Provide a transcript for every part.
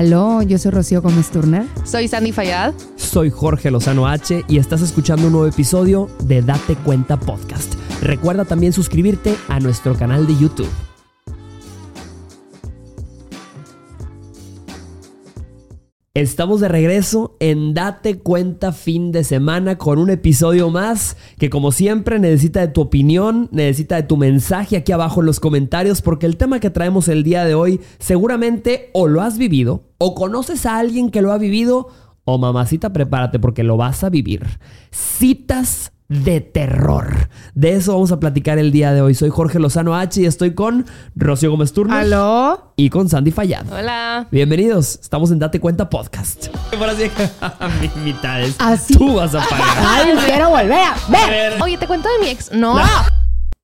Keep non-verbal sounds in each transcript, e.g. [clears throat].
Aló, yo soy Rocío Gómez Turner. Soy Sandy Fayad. Soy Jorge Lozano H y estás escuchando un nuevo episodio de Date Cuenta Podcast. Recuerda también suscribirte a nuestro canal de YouTube. Estamos de regreso en Date Cuenta fin de semana con un episodio más que como siempre necesita de tu opinión, necesita de tu mensaje aquí abajo en los comentarios porque el tema que traemos el día de hoy seguramente o lo has vivido o conoces a alguien que lo ha vivido o mamacita prepárate porque lo vas a vivir. Citas de terror. De eso vamos a platicar el día de hoy. Soy Jorge Lozano H y estoy con Rocío Gómez Turner. Aló. Y con Sandy Fallado. Hola. Bienvenidos. Estamos en Date Cuenta Podcast. [laughs] Por así, [laughs] mitades. Así. Tú vas a pagar. Ay, quiero volver a ver. Oye, te cuento de mi ex. No.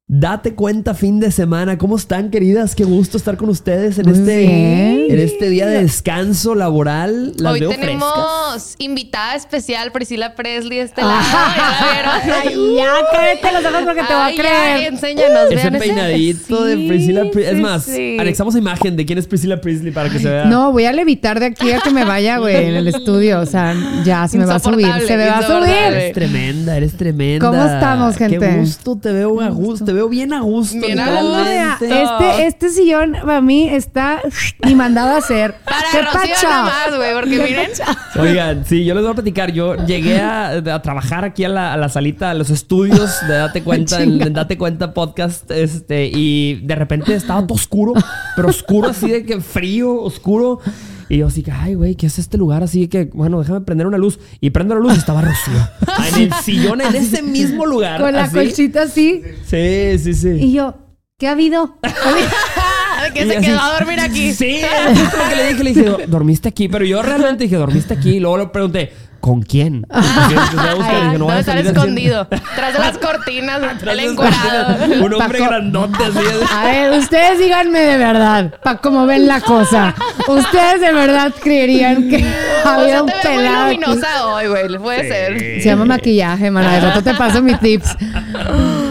Date cuenta fin de semana. ¿Cómo están, queridas? Qué gusto estar con ustedes en Muy este bien. en este día de descanso laboral. Las Hoy veo tenemos frescas. invitada especial, Priscila Presley, de este lado. Ajá. ¿Ya? [laughs] Ay, ya, créete los ojos porque te voy a Ay, ya, creer. enséñanos. Ese vean ese- peinadito de Sí, Priscilla Presley. Es más, sí. anexamos imagen de quién es Priscilla Presley para que se vea. No, voy a levitar de aquí a que me vaya, güey, en el estudio. O sea, ya se me va a subir. Se me va a subir. Eres tremenda, eres tremenda. ¿Cómo estamos, gente? Qué gusto, te veo a gusto, te veo bien a gusto. Bien a gusto. Este, este sillón para mí está ni mandado a hacer. [laughs] Para ¿Qué más, güey, porque miren. [laughs] Oigan, sí, yo les voy a platicar. Yo llegué a, a trabajar aquí a la, a la salita, a los estudios de Date Cuenta, [laughs] en, en Date Cuenta Podcast, este, y de repente estaba todo oscuro, pero oscuro así de que frío, oscuro. Y yo así que, ay, güey, ¿qué es este lugar? Así que, bueno, déjame prender una luz. Y prendo la luz y estaba Rocío. [laughs] En el sillón, en ese mismo lugar. Con la así. colchita así. Sí, sí, sí. Y yo, ¿qué ha habido? [laughs] que Y se así- quedó a dormir aquí. Sí, es lo que le dije. Le dije, dormiste aquí. Pero yo realmente dije, dormiste aquí. Y luego le pregunté, ¿con quién? [laughs] Porque empecé a buscar y dije, no voy Debe a estar escondido. [laughs] Tras de las cortinas, el encuadrado. Un hombre Paco. grandote así. A ver, ustedes díganme de verdad, para cómo ven la cosa. ¿Ustedes de verdad creerían que O [laughs] había sea, un te muy pelado? aquí? luminosa hoy, güey. Puede ser. Se llama maquillaje, mana. De rato te paso mis tips.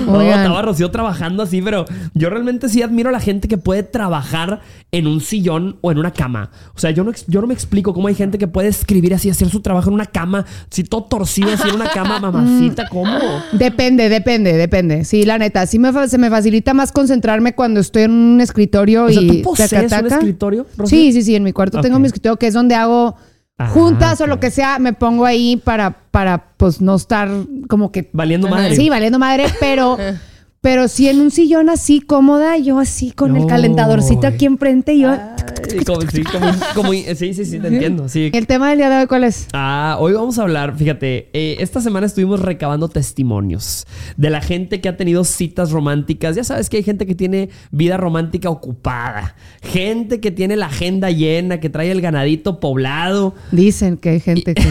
[laughs] No, Oigan. estaba Rocío trabajando así, pero yo realmente sí admiro a la gente que puede trabajar en un sillón o en una cama. O sea, yo no, yo no me explico cómo hay gente que puede escribir así, hacer su trabajo en una cama, así todo torcido así en una cama, [laughs] mamacita, ¿cómo? Depende, depende, depende. Sí, la neta, sí me se me facilita más concentrarme cuando estoy en un escritorio O sea, y ¿tú posees un taca-taca. escritorio, Rocío? Sí, sí, sí, en mi cuarto tengo mi escritorio que es donde hago Juntas o lo que sea, me pongo ahí para, para pues no estar como que Valiendo madre. Sí, valiendo madre, pero, [laughs] pero sí en un sillón así cómoda, yo así con el calentadorcito aquí enfrente, yo. Como- sí, como- como- sí, sí, sí, te entiendo. Sí. El tema del día de hoy, ¿cuál es? Ah, hoy vamos a hablar, fíjate, eh, esta semana estuvimos recabando testimonios de la gente que ha tenido citas románticas. Ya sabes que hay gente que tiene vida romántica ocupada, gente que tiene la agenda llena, que trae el ganadito poblado, Dicen que hay gente que.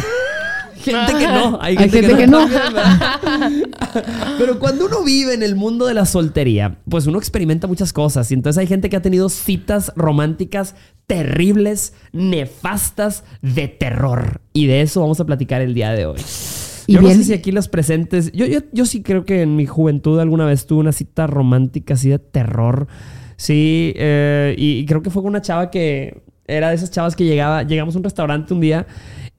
Gente que no, hay Hay gente, gente que no. [laughs] Pero cuando uno vive en el mundo de la soltería, pues uno experimenta muchas cosas. Y entonces hay gente que ha tenido citas románticas terribles, nefastas, de terror. Y de eso vamos a platicar el día de hoy. Y Yo no bien- sé si aquí los presentes. Yo, yo, yo sí creo que en mi juventud alguna vez tuve una cita romántica así de terror. Sí, eh, y, y creo que fue con una chava que era de esas chavas que llegaba, llegamos a un restaurante un día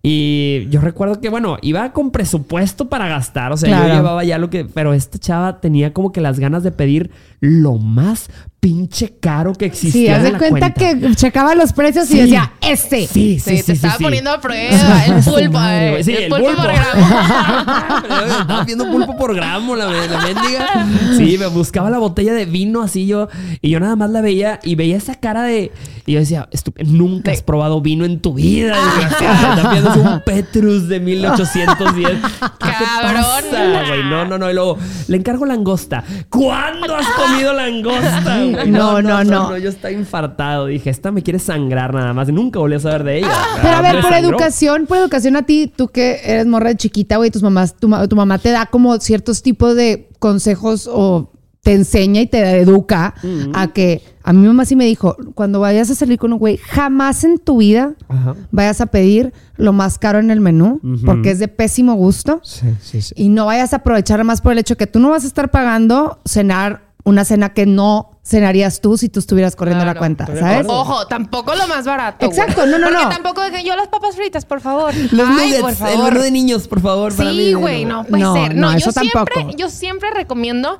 y yo recuerdo que, bueno, iba con presupuesto para gastar, o sea, Claro. yo llevaba ya lo que, pero esta chava tenía como que las ganas de pedir lo más pinche caro que existía. Sí, haz de la cuenta, que checaba los precios y decía, este. Sí, sí, Sí, sí, te sí, estaba sí. poniendo a prueba. El pulpo, eh. güey. Sí, el, el pulpo, pulpo. por gramo. [laughs] Estaba viendo pulpo por gramo, la, la mendiga. Sí, me buscaba la botella de vino así yo. Y yo nada más la veía y veía esa cara de. Y yo decía, "Estu- nunca has probado vino en tu vida. [laughs] Estás viendo un Petrus de 1810. [laughs] ¿Qué te Cabrón. pasa? No, no, no. Y luego, le encargo langosta. ¿Cuándo has comido langosta, [laughs] güey? No, no, no. Yo estaba infartado. Dije, esta me quiere sangrar nada más. Nunca volví a saber de ella. Pero a ver, por sangró. educación, por educación a ti, tú que eres morra de chiquita, güey, tus mamás, tu, ma- tu mamá te da como ciertos tipos de consejos o te enseña y te educa a que a mi mamá sí me dijo, cuando vayas a salir con un güey, jamás en tu vida Ajá. vayas a pedir lo más caro en el menú, porque es de pésimo gusto. Sí, sí, sí. Y no vayas a aprovechar más por el hecho que tú no vas a estar pagando cenar una cena que no cenarías tú si tú estuvieras corriendo la cuenta, ¿sabes? Ojo, tampoco lo más barato. güey. Exacto, no, no, Porque no. tampoco de que yo las papas fritas, por favor. Los Ay, nuggets, por el favor. menú de niños, por favor. para mí, Sí, güey, no puede No, ser. no, No, eso yo siempre, tampoco. yo siempre recomiendo.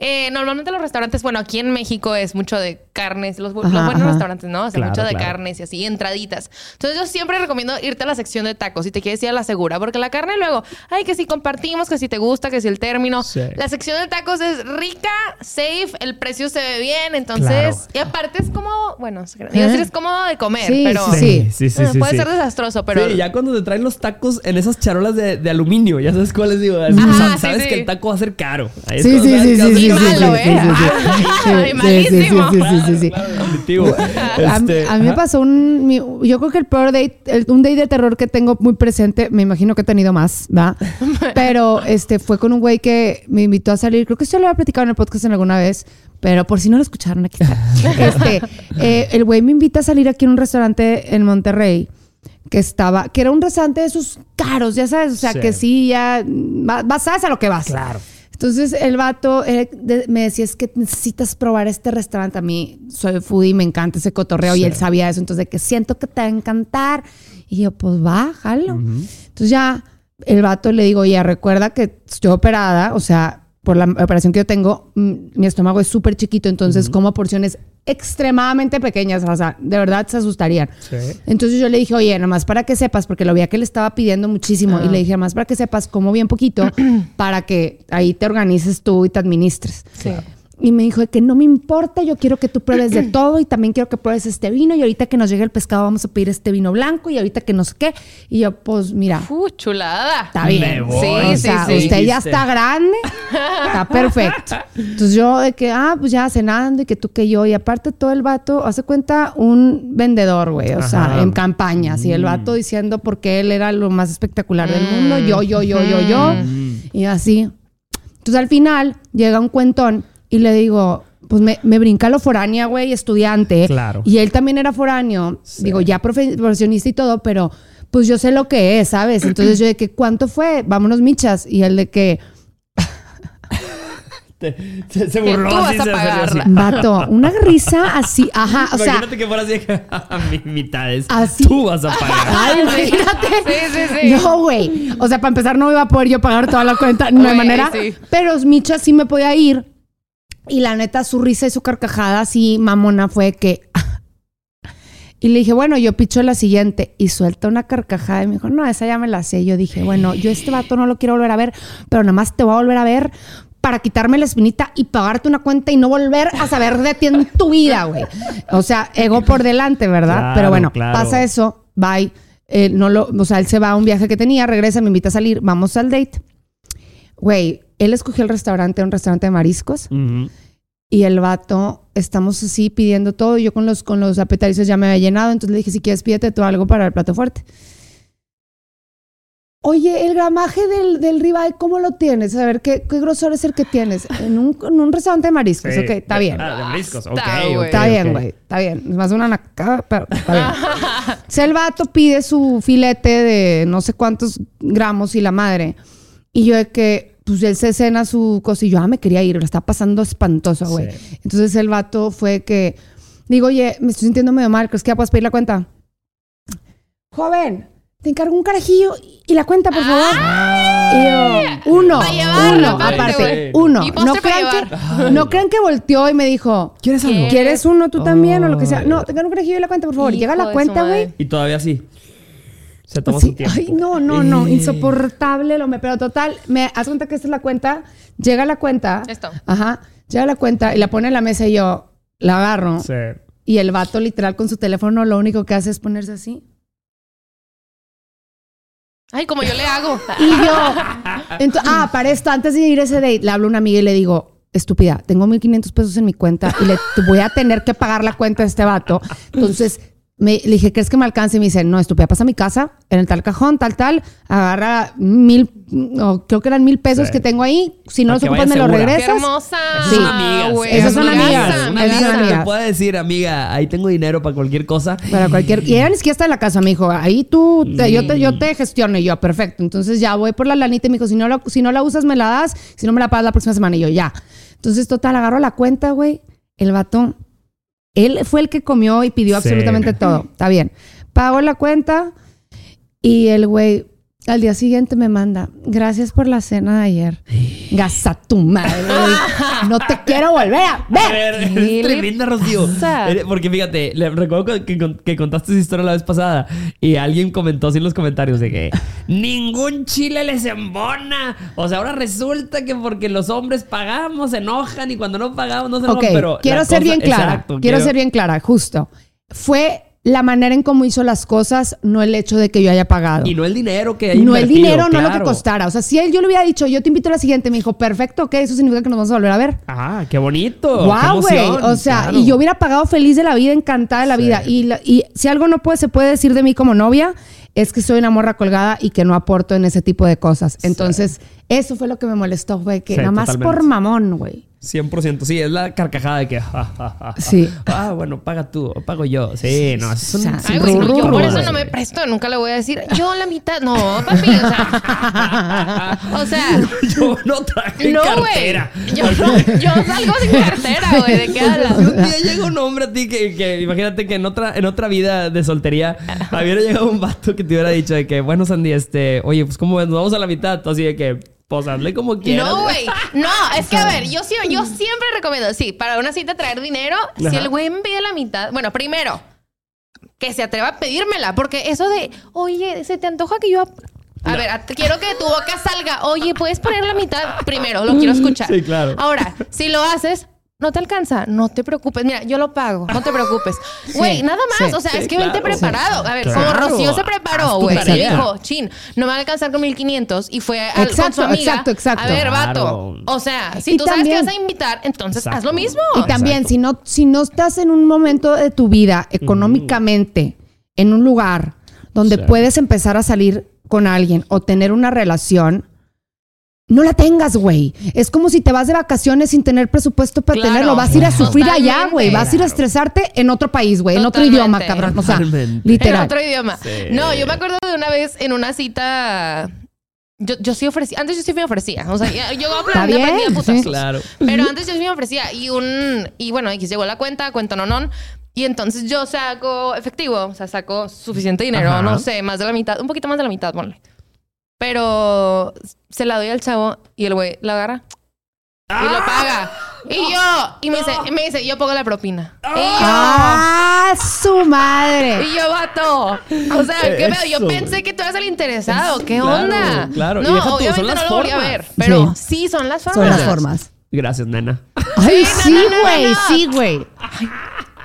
Eh, normalmente los restaurantes, bueno, aquí en México es mucho de carnes, los, bu- los Ajá, buenos ajá. restaurantes, ¿no? O sea, Claro, mucho de claro. carnes y así, entraditas. Entonces yo siempre recomiendo irte a la sección de tacos si te quieres ir a la segura, porque la carne luego, ay, que si compartimos, que si te gusta, que si el término. Sí. La sección de tacos es rica, safe, el precio se ve bien, entonces, Claro. y aparte es como, bueno, decir es cómodo de comer, Sí, pero sí, Sí, sí, sí. bueno, sí, puede sí. ser desastroso, pero Sí, ya cuando te traen los tacos en esas charolas de, de aluminio, ya sabes cuáles digo. Ajá, sabes sí. que el taco va a ser caro. Ahí Sí, sí, sí, sí, [laughs] sí, sí, sí, sí, sí, sí. Ay, Sí, sí, malísimo. sí, sí, sí, sí. Definitivo. A, mí me pasó un. mi- yo creo que el peor date, el- un date de terror que tengo muy presente, me imagino que he tenido más, ¿va? [laughs] Pero este fue con un güey que me invitó a salir. Creo que esto lo había platicado en el podcast en alguna vez, pero por si no lo escucharon, aquí está. [laughs] Este, eh, el güey me invita a salir aquí en un restaurante en Monterrey que estaba, que era un restaurante de esos caros, ya sabes, o sea, Sí. que sí, ya va- vas, sabes a lo que vas. Claro. Entonces el vato eh, de- me decía, es que necesitas probar este restaurante. A mí soy foodie, me encanta ese cotorreo y él sabía eso. Entonces de que siento que te va a encantar. Y yo, pues va, jalo. Entonces ya el vato le digo, ya recuerda que estoy operada, o sea, por la operación que yo tengo, mm, mi estómago es súper chiquito, entonces como porciones extremadamente pequeñas, o sea, de verdad se asustarían. Sí. Entonces yo le dije, oye, nada más para que sepas, porque lo veía que le estaba pidiendo muchísimo, y le dije, nada más para que sepas, como bien poquito, para que ahí te organices tú y te administres. Sí. Y me dijo que no me importa, yo quiero que tú pruebes de [clears throat] todo y también quiero que pruebes este vino y ahorita que nos llegue el pescado vamos a pedir este vino blanco y ahorita que no sé qué. Y yo, pues mira, Uh, chulada. está bien. Me voy. Sí, o sí, sea, sí. usted ya está grande, está perfecto. Entonces yo de que, ah, pues ya cenando y que tú que yo. Y aparte todo el vato, hace cuenta, un vendedor, güey, o sea, en campañas. Y el vato diciendo porque él era lo más espectacular del mundo, yo, yo, yo, yo, yo. Y así. Entonces al final llega un cuentón y le digo, pues me, me brinca lo foránea, güey, estudiante. Claro. Y él también era foráneo, digo, ya profe- profesionista y todo, pero pues yo sé lo que es, ¿sabes? Entonces yo de que, ¿cuánto fue? Vámonos, michas. Y él de que, Te- se, se burló tú así, vas a se- así. vato, una risa así, ajá, o sea, Imagínate que fuera así de mi mitades. Así. Tú vas a pagar. ay, imagínate. [laughs] Sí, sí, sí. No, güey. O sea, para empezar, no iba a poder yo pagar toda la cuenta, no hay manera. sí. Pero Micha sí me podía ir. Y la neta, su risa y su carcajada así, mamona, fue que. [laughs] Y le dije, bueno, yo picho la siguiente. Y suelta una carcajada y me dijo, no, esa ya me la sé. Yo dije, bueno, yo este vato no lo quiero volver a ver, pero nada más te voy a volver a ver para quitarme la espinita y pagarte una cuenta y no volver a saber de ti en tu vida, güey. O sea, ego por delante, ¿verdad? Claro, pero bueno, claro. pasa eso, bye. Eh, no lo, o sea, él se va a un viaje que tenía, regresa, me invita a salir, vamos al date. Güey, él escogió el restaurante, un restaurante de mariscos. Y el vato, estamos así pidiendo todo. Yo con los, con los ya me había llenado. Entonces le dije, si quieres, pídete tú algo para el plato fuerte. Oye, el gramaje del, del ribeye, ¿cómo lo tienes? A ver, ¿qué, qué grosor es el que tienes? En un, en un restaurante de mariscos. Sí. Ok, está bien. Ah, de mariscos. Ok, Está, ok, güey. Está bien, güey. Está bien. Es más una nacada, pero está bien. Si el vato pide su filete de no sé cuántos gramos y la madre. Y yo de que, pues él se cena su cosa y yo, ah, me quería ir. Lo está pasando espantoso, güey. Sí. Entonces el vato fue que, digo, oye, me estoy sintiendo medio mal. ¿Crees que ya puedes pedir la cuenta? Joven, te encargo un carajillo y la cuenta, por favor. Y yo, uno, llevar, uno, aparte, uno. No crean, que, [laughs] no crean que volteó y me dijo, ¿Quieres algo? ¿Quieres uno tú también o lo que sea? Ay. No, tengan un carajillo y la cuenta, por favor. Hijo Llega la cuenta, güey. Y todavía sí. Se toma Sí. su tiempo. Ay, no, no, no. Eh. Insoportable lo me. Pero total, me haz cuenta que esta es la cuenta. Llega la cuenta. Esto. Ajá. Llega la cuenta y la pone en la mesa y yo la agarro. Sí. Y el vato, literal, con su teléfono, lo único que hace es ponerse así. Ay, como yo le hago. Y yo. [laughs] ah, para esto, antes de ir a ese date, le hablo a una amiga y le digo. Estúpida, tengo 1500 pesos en mi cuenta y le voy a tener que pagar la cuenta de este vato. Entonces, me, le dije, ¿crees que me alcance? Y me dice, no, estúpida, pasa a mi casa, en el tal cajón, tal, tal, agarra mil, no, creo que eran mil pesos Sí. que tengo ahí. Si no los ocupas, me los segura. Qué regresas. hermosa. Esas Sí. son amigas. güey. Esas son amigas. Una Esas son amiga que te puede decir, amiga, ahí tengo dinero para cualquier cosa. Para cualquier. Y ella ni siquiera está en la casa, me dijo. Ahí tú, te- yo, te, yo te gestiono. Y yo, perfecto. Entonces ya voy por la lanita y me dijo, si no, la, si no la usas, me la das. Si no me la pagas la próxima semana. Y yo, ya. Entonces, total, agarro la cuenta, güey. El vato, él fue el que comió y pidió Sí. absolutamente todo. [laughs] Está bien. Pago la cuenta y el güey al día siguiente me manda, gracias por la cena de ayer. Gasa tu madre. No te quiero volver a A ver. ver, ¿Qué es le tremenda, Rocío. Eh, Porque fíjate, le recuerdo que, que- contaste esa historia la vez pasada y alguien comentó así en los comentarios de que ningún chile les embona. O sea, ahora resulta que porque los hombres pagamos, se enojan y cuando no pagamos no se enojan. Pero quiero ser cosa- bien clara. Exacto, quiero, ser bien clara, justo. Fue la manera en cómo hizo las cosas, no el hecho de que yo haya pagado. Y no el dinero que hay no el dinero, no lo que costara. O sea, si él yo le hubiera dicho, yo te invito a la siguiente, me dijo, perfecto, ok, eso significa que nos vamos a volver a ver. Ah, qué bonito. Wow, güey. O sea, claro. y yo hubiera pagado feliz de la vida, encantada de la Sí. vida. Y, la- y si algo no puede, se puede decir de mí como novia, es que soy una morra colgada y que no aporto en ese tipo de cosas. Entonces, eso fue lo que me molestó, güey, que Sí, nada más totalmente. por mamón, güey. 100%, sí, es la carcajada de que. ja, ja, ja, ja. Sí. Ah, bueno, paga tú o pago yo. Sí, no, es un. O sea, Ay, güey, no, yo por eso no me presto, nunca le voy a decir, yo la mitad. No, papi, o sea. [laughs] o sea, Yo no traje no, güey. cartera. Yo, no, yo salgo sin cartera, güey. ¿De qué hablas? Si un día llega un hombre a ti que, que imagínate que en otra, en otra vida de soltería hubiera llegado un vato que te hubiera dicho de que, bueno, Sandy, este, oye, pues como nos vamos a la mitad, tú así de que, pues hazle como quieras. No, güey. [laughs] No, es que a ver, yo, yo [laughs] siempre recomiendo, sí, para una cita traer dinero, si el güey me pide la mitad, bueno, primero, que se atreva a pedírmela, porque eso de, oye, se te antoja que yo... A ver, quiero que tu boca salga, oye, ¿puedes poner la mitad? Primero, lo quiero [laughs] escuchar. Sí, claro. Ahora, si lo haces, no te alcanza, no te preocupes. Mira, yo lo pago, no te preocupes. [laughs] Güey, nada más, sí, o sea, sí, es que claro. vente preparado. A ver, como Claro. Rocío se preparó, güey. Tarea. dijo, chin, no me va a alcanzar con 1500 y fue al, con Exacto, su amiga. exacto, exacto. A ver, vato. Claro. O sea, si Y tú también- sabes que vas a invitar, entonces Exacto. haz lo mismo. Y también, si no, si no estás en un momento de tu vida económicamente, en un lugar donde puedes empezar a salir con alguien o tener una relación, no la tengas, güey. Es como si te vas de vacaciones sin tener presupuesto para Claro. tenerlo. Vas a ir a [laughs] sufrir allá, güey. Vas a ir a estresarte en otro país, güey. En otro idioma, cabrón. O sea, Totalmente. literal. En otro idioma. Sí. No, yo me acuerdo de una vez en una cita. Yo, yo sí ofrecía. Antes yo sí me ofrecía. O sea, yo aprendí, aprendí de putazos. sí. Claro. Pero antes yo sí me ofrecía. Y un. Y bueno, X llegó la cuenta, cuenta no, no. Y entonces yo saco efectivo. O sea, saco suficiente dinero. Ajá. No sé, más de la mitad. Un poquito más de la mitad, ponle. Pero se la doy al chavo y el güey la agarra y lo paga. Y yo, y me dice, y me dice, yo pongo la propina. Y yo, ¡Ah, su madre! y yo, vato. O sea, ¿qué pedo? Yo pensé güey. que tú eras el interesado. ¿Qué Claro, onda? claro. Y No, tú, son obviamente las no lo volví a formas. ver. Pero sí, son las formas. Son las formas. Gracias, nena. Ay, no, sí, no, no, güey. no. Sí,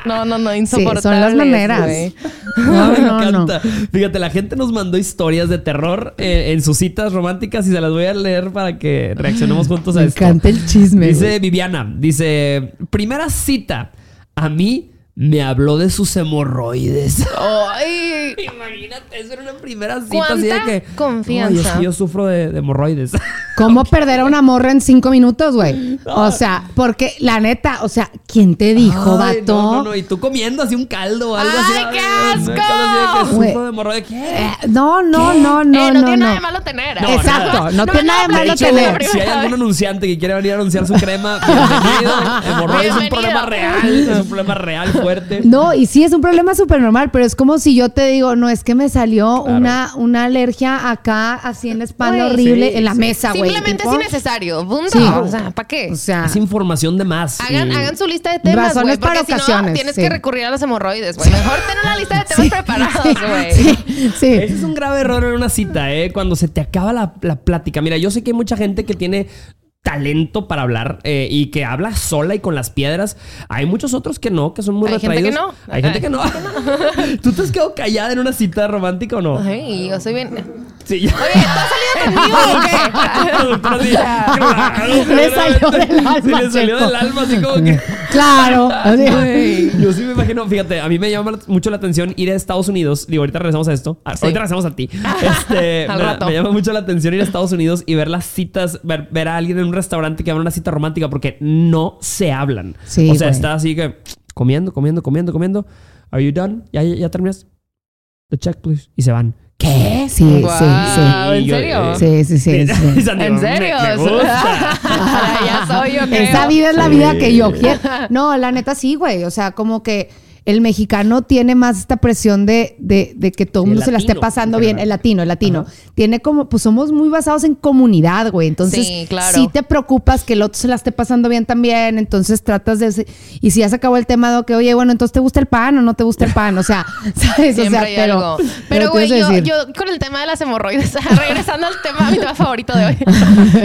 No, no, no, Sí, insoportables. son las maneras. [laughs] No, me no, no. encanta. Fíjate, la gente nos mandó historias de terror eh, en sus citas románticas y se las voy a leer para que reaccionemos juntos a Me esto. encanta el chisme. Dice. Viviana, dice, primera cita, a mí me habló de sus hemorroides. [laughs] Ay, Imagínate, eso era una primera cita así de ¿Cuánta que... confianza? "Ay, es que yo sufro de, de hemorroides. [laughs] ¿Cómo perder a una morra en cinco minutos, güey? O sea, porque la neta, o sea, ¿quién te dijo, Ay, vato? No, no, no. Y tú comiendo así un caldo o algo así. ¡Ay, qué asco! así de que sufro de hemorroides. ¿Qué? Eh, no, no, no, no, eh, no, no, tiene nada de malo tener. No, ¿eh? Exacto, no tiene nada de lo malo platiqué tener. Si hay algún anunciante que quiere venir a anunciar su crema, [laughs] bienvenido. Hemorroides es un problema real. Es un problema real fuerte. No, y sí es un problema súper normal, pero es como si yo te digo, no, es que me salió Claro. una, una alergia acá, así en la espalda horrible, sí, en la sí. mesa, güey. Simplemente es innecesario. Punto. Sí. O sea, ¿para qué? O sea, Es información de más. Hagan, y- hagan su lista de temas, Razones güey. Porque para si no, ocasiones, tienes sí. que recurrir a los hemorroides, güey. Mejor tener una lista de temas sí, preparados, güey. sí, sí. Ese es un grave error en una cita, ¿eh? Cuando se te acaba la, la plática. Mira, yo sé que hay mucha gente que tiene talento para hablar eh, y que habla sola y con las piedras. Hay muchos otros que no, que son muy Hay gente que no. Hay gente que no. [laughs] ¿Tú te has quedado callada en una cita romántica o no? Ay, yo soy bien. Sí, ya. Oye, ¿tú has salido conmigo o qué? Claro. Le salió del alma, Sí, le salió del alma, así como que. Claro. Yo sí me imagino, fíjate, a mí me llama mucho la atención ir a Estados Unidos. Digo, ahorita regresamos a esto. Sí. Ahorita regresamos a ti. Este, [laughs] Al me, rato. me llama mucho la atención ir a Estados Unidos y ver las citas, ver, ver a alguien en un restaurante que habla una cita romántica porque no se hablan. Sí, o sea, güey. está así que comiendo, comiendo, comiendo, comiendo. Are you done? ¿Ya, ya, ya terminaste? The check, please. Y se van. ¿Qué? Sí, Guau, sí, ¿En Y yo, serio? eh, sí. Sí, sí, sí. [laughs] sí. ¿En me- serio? Me, gusta. [laughs] ya soy yo, creo. Esa vida es la vida que yo quiero. [laughs] No, la neta sí, güey. O sea, como que el mexicano tiene más esta presión de, de, de que todo el mundo se la esté pasando en bien. El latino, el latino. Tiene como, pues somos muy basados en comunidad, güey. Entonces, Sí, claro. sí te preocupas que el otro se la esté pasando bien también. Entonces tratas de. Y si ya se acabó el tema de que, oye, bueno, entonces te gusta el pan o no te gusta el pan. O sea, [laughs] ¿sabes? Siempre o sea, hay pero. algo. Pero, ¿qué güey, yo, yo con el tema de las hemorroides, [laughs] regresando al tema, mi tema [laughs] favorito de hoy.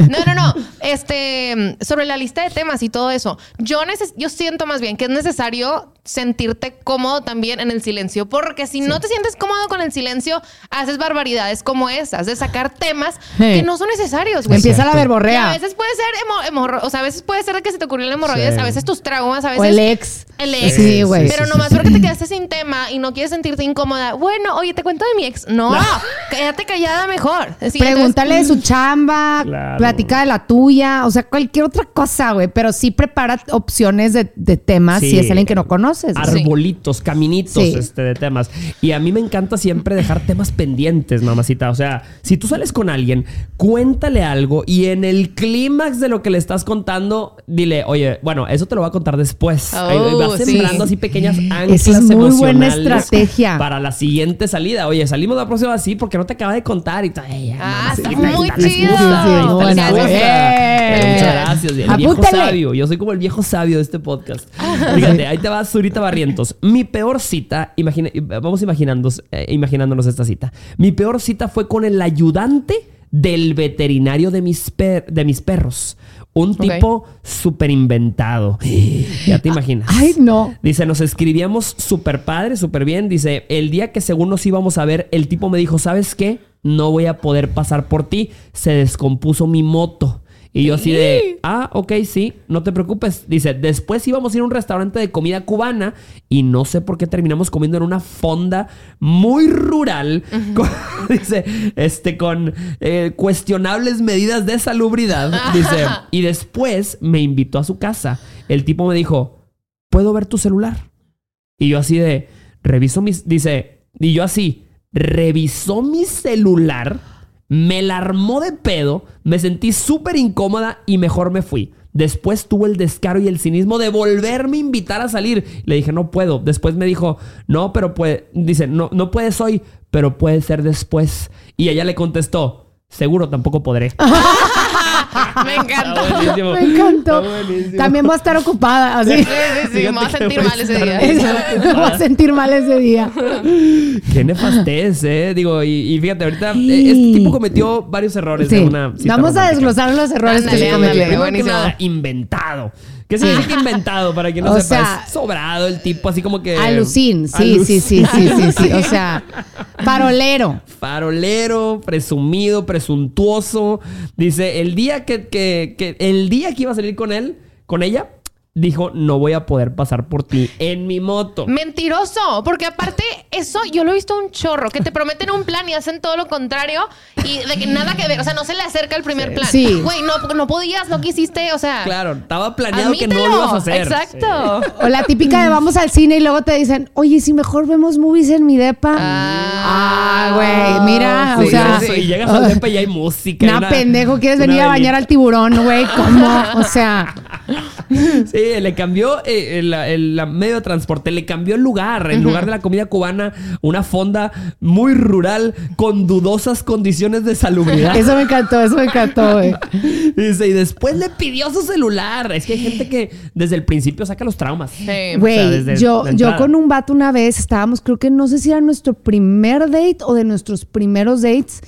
No, no, no. Este, sobre la lista de temas y todo eso, yo, neces yo siento más bien que es necesario sentirte cómodo también en el silencio, porque si no te sientes cómodo con el silencio, haces barbaridades como esas, de sacar temas Sí. que no son necesarios, güey. Empieza la Y a verborrea. veces puede ser hemo- hemorro- o sea, a veces puede ser que se te ocurrió el hemorroides, Sí. a veces tus traumas, a veces O el ex. el ex. Sí, güey. Pero sí, nomás sí. porque te quedaste sin tema y no quieres sentirte incómoda. Bueno, oye, te cuento de mi ex. No, quédate callada mejor. Sí, Pregúntale de su chamba, Claro. platica de la tuya, o sea, cualquier otra cosa, güey. Pero sí prepara opciones de, de temas Sí. si es alguien que no conoces. arbolitos, caminitos Sí. este, de temas. Y a mí me encanta siempre dejar temas pendientes, mamacita. O sea, si tú sales con alguien, cuéntale algo y en el clímax de lo que le estás contando, dile, oye, bueno, eso te lo voy a contar después. Oh, Ahí vas sí. sembrando así pequeñas anclas es muy buena emocionales estrategia. Para la siguiente salida. Oye, salimos la próxima así porque no te acaba de contar y tal. Ay, Ah, está muy chido. buena, Muchas gracias. El viejo sabio. Yo soy como el viejo sabio de este podcast. Fíjate, ahí te va Zurita Barrientos. Mi peor cita, vamos imaginando, eh, imaginándonos esta cita. Mi peor cita fue con el ayudante del veterinario de mis, per- de mis perros. Un tipo súper inventado. Ya te imaginas. Ay, no. Dice, nos escribíamos súper padre, súper bien. Dice, el día que según nos íbamos a ver, el tipo me dijo, ¿sabes qué? No voy a poder pasar por ti. Se descompuso mi moto. Y yo así de, ah, ok, sí, no te preocupes. Dice, después íbamos a ir a un restaurante de comida cubana y no sé por qué terminamos comiendo en una fonda muy rural. [laughs] con- dice, este, con eh, cuestionables medidas de salubridad. [laughs] Dice, y después me invitó a su casa. El tipo me dijo, ¿puedo ver tu celular? Y yo así de, reviso mis, dice, y yo así, revisó mi celular, me la armó de pedo, me sentí súper incómoda y mejor me fui. Después tuvo el descaro y el cinismo de volverme a invitar a salir. Le dije, no puedo. Después me dijo, no, pero puede, dice, no, no puedes hoy, pero puede ser después. Y ella le contestó, seguro tampoco podré. [laughs] Me [laughs] encanta. Me encantó. También voy a estar ocupada, así. Sí, sí, sí, me voy a sentir mal ese día. me voy a sentir mal ese día. Qué nefastez, ¿eh? Digo, y, y fíjate, ahorita Sí. eh, este tipo cometió varios errores Sí. de una cita Vamos a desglosar los errores Ándale, que se ándale, que buenísimo. nada, inventado. ¿Qué significa inventado? Para quien no O sepa, sea, es sobrado el tipo, así como que... Alucin, sí, sí, sí, sí, sí, sí. O sea, [laughs] farolero. Farolero, presumido, presuntuoso. Dice, el día que, que, que- el día que iba a salir con él, con ella, dijo, no voy a poder pasar por ti en mi moto. Mentiroso, porque aparte eso yo lo he visto un chorro, que te prometen un plan y hacen todo lo contrario y de que nada que ver, o sea, no se le acerca el primer plan. Sí. Güey, no, no podías, no quisiste, o sea, Claro, estaba planeado que no lo ibas a hacer. Exacto. O la típica de vamos al cine y luego te dicen, oye, si mejor vemos movies en mi depa. Ah, güey, mira, Sí, o sea, y llegas al [laughs] depa y hay música. Nah, una- pendejo, quieres una venir a bañar al tiburón, güey, ¿cómo? O sea, [laughs] [laughs] Sí, le cambió eh, el, el- medio de transporte, le cambió el lugar. En lugar de la comida cubana, una fonda muy rural con dudosas condiciones de salubridad. eso me encantó, eso me encantó, güey. [laughs] Dice, y después le pidió su celular. Es que hay gente que desde el principio saca los traumas. Sí. Güey, O sea, desde yo, yo con un vato una vez estábamos, creo que no sé si era nuestro primer date o de nuestros primeros dates,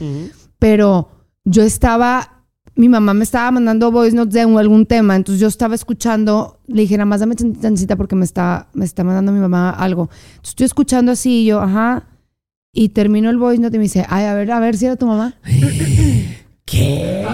pero yo estaba, mi mamá me estaba mandando voice notes de algún tema, entonces yo estaba escuchando, le dije, nada más dame chancita porque me está, me está mandando mi mamá algo. Entonces estoy escuchando así y yo, ajá, y termino el voice note y me dice, ay, a ver, a ver si era tu mamá. [laughs] ¿Qué?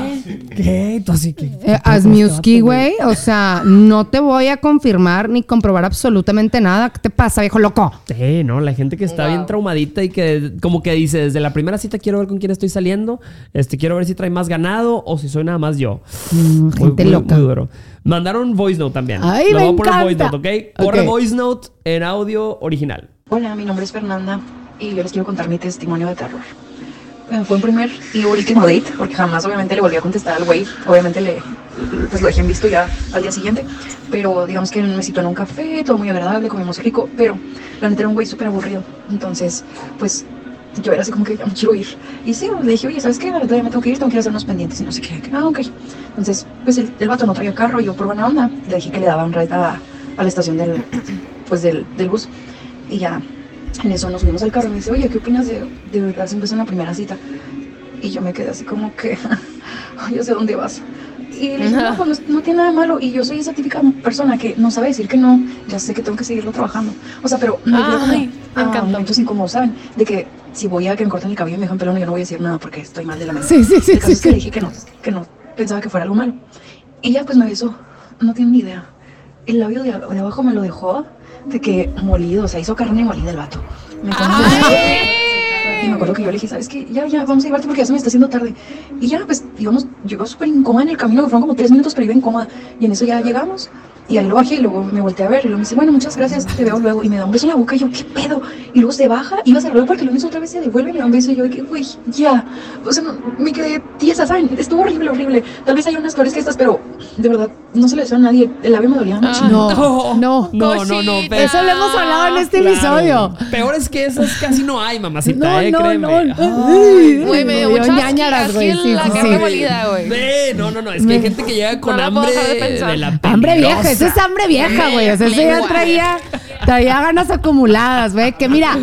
¿Qué? Tú así que. Eh, Asmiuski, güey, o sea, no te voy a confirmar ni comprobar absolutamente nada. ¿Qué te pasa, viejo loco? Sí, ¿no? La gente que está Wow. bien traumadita y que como que dice, desde la primera cita quiero ver con quién estoy saliendo, este quiero ver si trae más ganado o si soy nada más yo. Mm, Muy- gente muy- loca. muy duro. Mandaron voice note también. Ay, Lo me voy a poner voice encanta. note, ¿ok? Corre voice note en audio original. Hola, mi nombre es Fernanda. y yo les quiero contar mi testimonio de terror. Eh, Fue un primer y último date, porque jamás obviamente le volví a contestar al güey. Obviamente le, pues lo dejé en visto ya al día siguiente. Pero digamos que me citó en un café, todo muy agradable, comimos rico, pero la neta era un güey súper aburrido. Entonces, pues yo era así como que ya me quiero ir. Y sí, le dije, oye, ¿sabes qué? La verdad ya me tengo que ir, tengo que ir a hacer unos pendientes y no sé qué. Ah, ok. Entonces, pues el, el vato no traía carro, yo por buena onda le dije que le daban red a, a la estación del, pues del, del bus. Y ya, en eso nos fuimos al carro y me dice, oye, ¿qué opinas de, de verdad si empezó en la primera cita? Y yo me quedé así como que, [laughs] "Ay, yo sé dónde vas. Y le dije, no, pues no, no tiene nada de malo. Y yo soy esa típica persona que no sabe decir que no. Ya sé que tengo que seguirlo trabajando. O sea, pero como Ay, me momentos incómodos, ¿saben? De que si voy a que me corten el cabello y me dejan pelón, yo no voy a decir nada porque estoy mal de la mente. Sí, sí, sí, El caso sí, es que sí. le dije que no, que no pensaba que fuera algo malo. Y ya pues me besó. No tiene ni idea. El labio de, de abajo me lo dejó de que molido, o sea, hizo carne molida el vato. Me y me acuerdo que yo le dije, ¿sabes qué? Ya, ya, vamos a llevarte porque ya se me está haciendo tarde. Y ya, pues, yo iba súper incómoda en el camino, fueron como tres minutos, pero iba incómoda. Y en eso ya llegamos. Y ahí lo bajé y luego me volteé a ver. Y luego me dice, bueno, muchas gracias, te veo luego. Y me da un beso en la boca. Y yo, ¿qué pedo? Y luego se baja, iba a cerrar porque lo hizo otra vez, se devuelve y me da un beso. Y yo, que, güey, ya. O sea, no, me quedé tiesa, ¿saben? Estuvo horrible, horrible. Tal vez hay unas peores que estas, pero de verdad, no se le deseo a nadie. El labio me dolía mucho. No, no. No, no, no. Eso lo hemos hablado en este Claro. episodio. Peor es que esas casi no hay, mamacita, No, eh, no, créeme. no. Güey, me dio ñáñaras, güey, sí, la sí, sí. molida, güey. No, no, no, es que hay gente que llega con hambre de la Hambre vieja. Eso es hambre vieja, güey. O sea, eso ya traía, traía ganas acumuladas, güey. Que mira,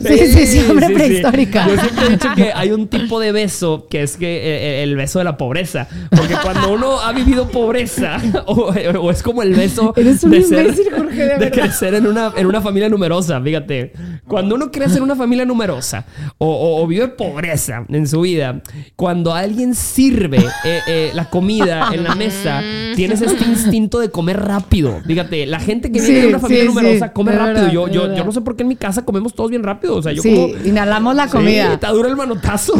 sí, sí, sí, hambre sí, sí. prehistórica. Yo siempre he dicho que hay un tipo de beso que es que eh, el beso de la pobreza. Porque cuando uno ha vivido pobreza, [laughs] o, o es como el beso Eres un de, ser- imbécil, Jorge, de crecer en una, en una familia numerosa. Fíjate, cuando uno crece en una familia numerosa o, o- o vive pobreza en su vida, cuando alguien sirve eh, eh, la comida en la mesa, [laughs] tienes este instinto de comer rápido. Fíjate, la gente que vive Sí, en una familia sí, numerosa come rápido. verdad, yo, yo, yo no sé por qué en mi casa comemos todos bien rápido. O sea, yo Sí, como. inhalamos la Sí, comida. está duro el manotazo.